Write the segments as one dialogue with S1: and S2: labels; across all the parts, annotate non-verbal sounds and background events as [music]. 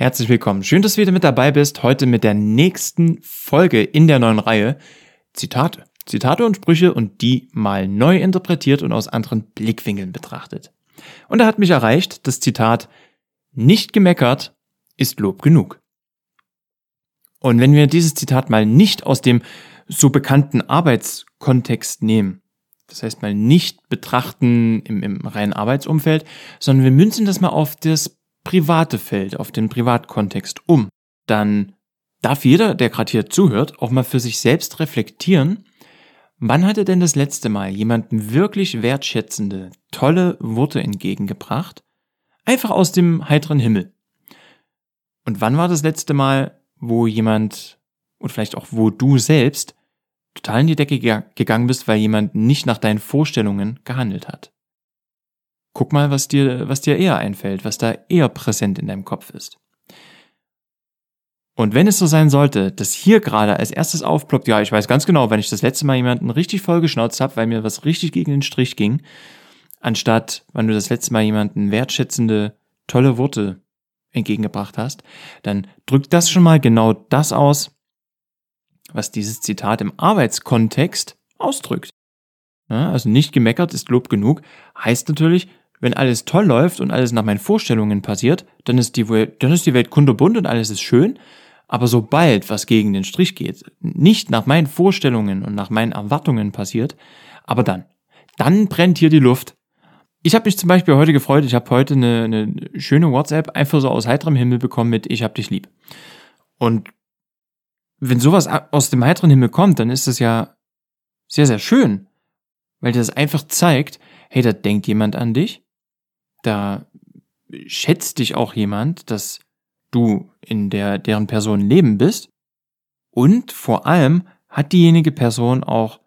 S1: Herzlich willkommen. Schön, dass du wieder mit dabei bist. Heute mit der nächsten Folge in der neuen Reihe Zitate. Zitate und Sprüche und die mal neu interpretiert und aus anderen Blickwinkeln betrachtet. Und da hat mich erreicht das Zitat Nicht gemeckert ist Lob genug. Und wenn wir dieses Zitat mal nicht aus dem so bekannten Arbeitskontext nehmen, das heißt mal nicht betrachten im, im reinen Arbeitsumfeld, sondern wir münzen das mal auf das private Feld, auf den Privatkontext um, dann darf jeder, der gerade hier zuhört, auch mal für sich selbst reflektieren, wann hat er denn das letzte Mal jemanden wirklich wertschätzende, tolle Worte entgegengebracht, einfach aus dem heiteren Himmel. Und wann war das letzte Mal, wo jemand, und vielleicht auch wo du selbst, total in die Decke gegangen bist, weil jemand nicht nach deinen Vorstellungen gehandelt hat? Guck mal, was dir, was dir eher einfällt, was da eher präsent in deinem Kopf ist. Und wenn es so sein sollte, dass hier gerade als erstes aufploppt, ja, ich weiß ganz genau, wenn ich das letzte Mal jemanden richtig voll geschnauzt habe, weil mir was richtig gegen den Strich ging, anstatt, wenn du das letzte Mal jemanden wertschätzende, tolle Worte entgegengebracht hast, dann drückt das schon mal genau das aus, was dieses Zitat im Arbeitskontext ausdrückt. Ja, also nicht gemeckert ist Lob genug, heißt natürlich, wenn alles toll läuft und alles nach meinen Vorstellungen passiert, dann ist die Welt, dann ist die Welt kunterbunt und alles ist schön. Aber sobald was gegen den Strich geht, nicht nach meinen Vorstellungen und nach meinen Erwartungen passiert, aber dann, dann brennt hier die Luft. Ich habe mich zum Beispiel heute gefreut, ich habe heute eine, eine schöne WhatsApp einfach so aus heiterem Himmel bekommen mit Ich hab dich lieb. Und wenn sowas aus dem heiteren Himmel kommt, dann ist das ja sehr, sehr schön, weil das einfach zeigt, hey, da denkt jemand an dich, da schätzt dich auch jemand, dass du in der, deren Person Leben bist. Und vor allem hat diejenige Person auch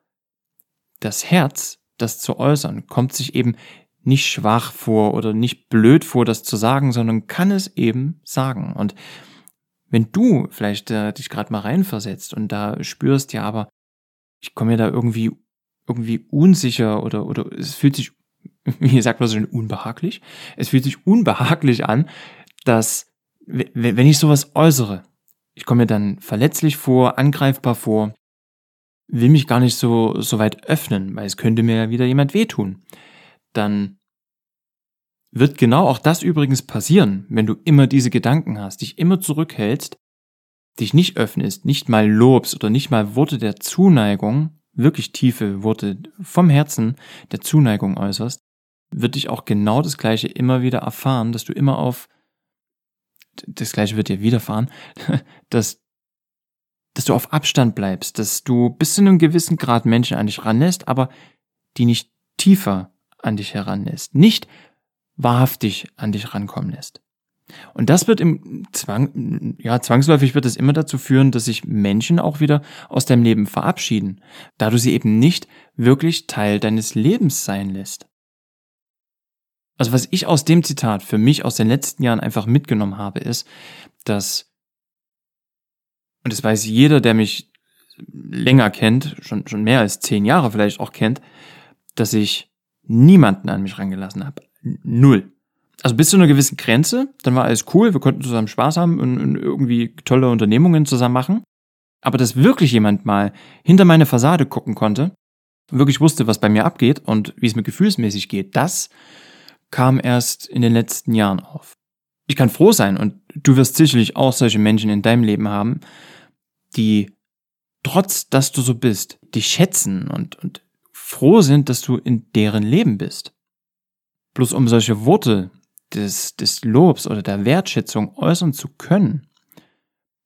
S1: das Herz, das zu äußern, kommt sich eben nicht schwach vor oder nicht blöd vor, das zu sagen, sondern kann es eben sagen. Und wenn du vielleicht äh, dich gerade mal reinversetzt und da spürst, ja, aber ich komme mir da irgendwie irgendwie unsicher oder oder es fühlt sich [laughs] wie sagt man so schön, unbehaglich. Es fühlt sich unbehaglich an, dass, wenn ich sowas äußere, ich komme mir dann verletzlich vor, angreifbar vor, will mich gar nicht so, so weit öffnen, weil es könnte mir ja wieder jemand wehtun. Dann wird genau auch das übrigens passieren, wenn du immer diese Gedanken hast, dich immer zurückhältst, dich nicht öffnest, nicht mal lobst oder nicht mal Worte der Zuneigung, wirklich tiefe Worte vom Herzen der Zuneigung äußerst, wird dich auch genau das Gleiche immer wieder erfahren, dass du immer auf, das Gleiche wird dir widerfahren, [laughs] dass, dass du auf Abstand bleibst, dass du bis zu einem gewissen Grad Menschen an dich ranlässt, aber die nicht tiefer an dich heranlässt, nicht wahrhaftig an dich rankommen lässt. Und das wird im Zwang, ja, zwangsläufig wird es immer dazu führen, dass sich Menschen auch wieder aus deinem Leben verabschieden, da du sie eben nicht wirklich Teil deines Lebens sein lässt. Also was ich aus dem Zitat für mich aus den letzten Jahren einfach mitgenommen habe, ist, dass, und das weiß jeder, der mich länger kennt, schon, schon mehr als zehn Jahre vielleicht auch kennt, dass ich niemanden an mich rangelassen habe. Null. Also bis zu einer gewissen Grenze, dann war alles cool, wir konnten zusammen Spaß haben und, und irgendwie tolle Unternehmungen zusammen machen. Aber dass wirklich jemand mal hinter meine Fassade gucken konnte, wirklich wusste, was bei mir abgeht und wie es mir gefühlsmäßig geht, das kam erst in den letzten Jahren auf. Ich kann froh sein und du wirst sicherlich auch solche Menschen in deinem Leben haben, die trotz dass du so bist, dich schätzen und, und froh sind, dass du in deren Leben bist. Bloß um solche Worte des, des Lobs oder der Wertschätzung äußern zu können,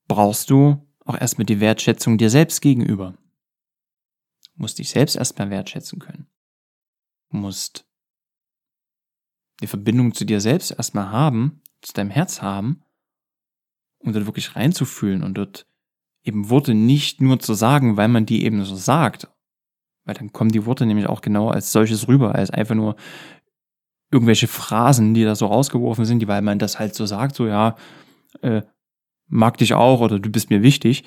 S1: brauchst du auch erstmal die Wertschätzung dir selbst gegenüber. Du musst dich selbst erstmal wertschätzen können. Du musst die Verbindung zu dir selbst erstmal haben, zu deinem Herz haben, um dort wirklich reinzufühlen und dort eben Worte nicht nur zu sagen, weil man die eben so sagt, weil dann kommen die Worte nämlich auch genau als solches rüber, als einfach nur irgendwelche Phrasen, die da so rausgeworfen sind, die, weil man das halt so sagt, so ja, äh, mag dich auch oder du bist mir wichtig.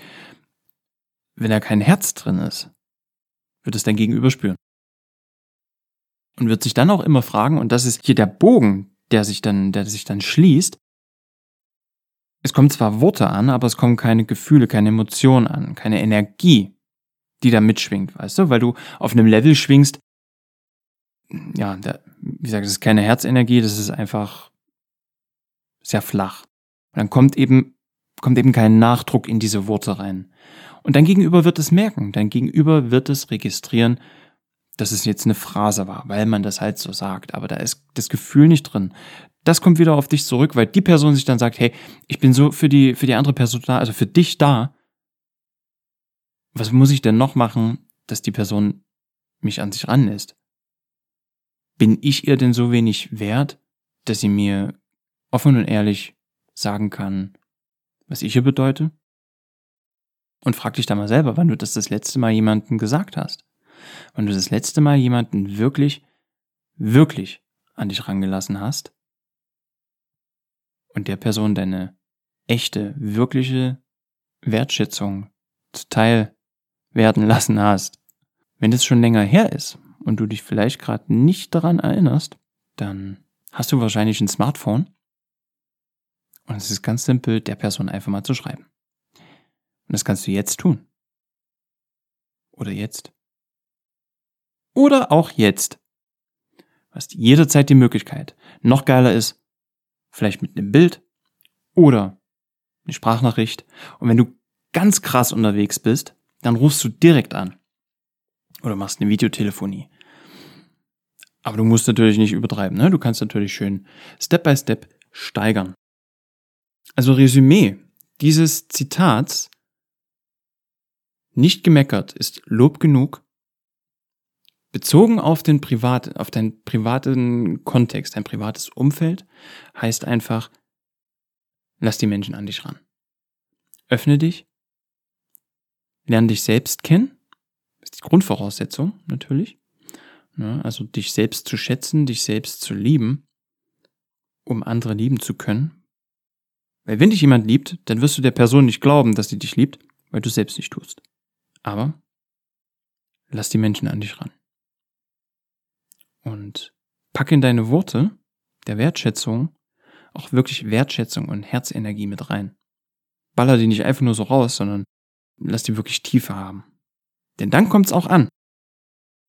S1: Wenn da kein Herz drin ist, wird es dein Gegenüber spüren und wird sich dann auch immer fragen, und das ist hier der Bogen, der sich dann, der sich dann schließt, es kommen zwar Worte an, aber es kommen keine Gefühle, keine Emotionen an, keine Energie, die da mitschwingt, weißt du? Weil du auf einem Level schwingst, ja, der, wie gesagt, das ist keine Herzenergie, das ist einfach sehr flach. Und dann kommt eben, kommt eben kein Nachdruck in diese Worte rein. Und dein Gegenüber wird es merken, dein Gegenüber wird es registrieren, dass es jetzt eine Phrase war, weil man das halt so sagt. Aber da ist das Gefühl nicht drin. Das kommt wieder auf dich zurück, weil die Person sich dann sagt, hey, ich bin so für die, für die andere Person da, also für dich da. Was muss ich denn noch machen, dass die Person mich an sich ranlässt? Bin ich ihr denn so wenig wert, dass sie mir offen und ehrlich sagen kann, was ich ihr bedeute? Und frag dich da mal selber, wann du das das letzte Mal jemandem gesagt hast. Wann du das letzte Mal jemanden wirklich, wirklich an dich rangelassen hast und der Person deine echte, wirkliche Wertschätzung zuteil werden lassen hast. Wenn das schon länger her ist und du dich vielleicht gerade nicht daran erinnerst, dann hast du wahrscheinlich ein Smartphone und es ist ganz simpel, der Person einfach mal zu schreiben. Und das kannst du jetzt tun. Oder jetzt. Oder auch jetzt. Du hast jederzeit die Möglichkeit. Noch geiler ist, vielleicht mit einem Bild oder eine Sprachnachricht. Und wenn du ganz krass unterwegs bist, dann rufst du direkt an. Oder machst eine Videotelefonie. Aber du musst natürlich nicht übertreiben. Ne? Du kannst natürlich schön Step by Step steigern. Also Resümee dieses Zitats. Nicht gemeckert ist Lob genug. Bezogen auf den privat, auf deinen privaten Kontext, dein privates Umfeld, heißt einfach, lass die Menschen an dich ran. Öffne dich, lerne dich selbst kennen, ist die Grundvoraussetzung natürlich. Ne? Also dich selbst zu schätzen, dich selbst zu lieben, um andere lieben zu können. Weil wenn dich jemand liebt, dann wirst du der Person nicht glauben, dass sie dich liebt, weil du selbst nicht tust. Aber lass die Menschen an dich ran. Und pack in deine Worte der Wertschätzung auch wirklich Wertschätzung und Herzenergie mit rein. Baller die nicht einfach nur so raus, sondern lass die wirklich Tiefe haben. Denn dann kommt's auch an.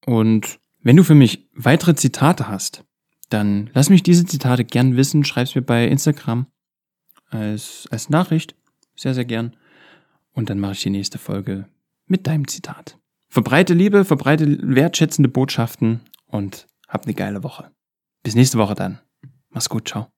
S1: Und wenn du für mich weitere Zitate hast, dann lass mich diese Zitate gern wissen, schreib's mir bei Instagram als, als Nachricht, sehr, sehr gern. Und dann mache ich die nächste Folge mit deinem Zitat. Verbreite Liebe, verbreite wertschätzende Botschaften und hab eine geile Woche. Bis nächste Woche dann. Mach's gut, ciao.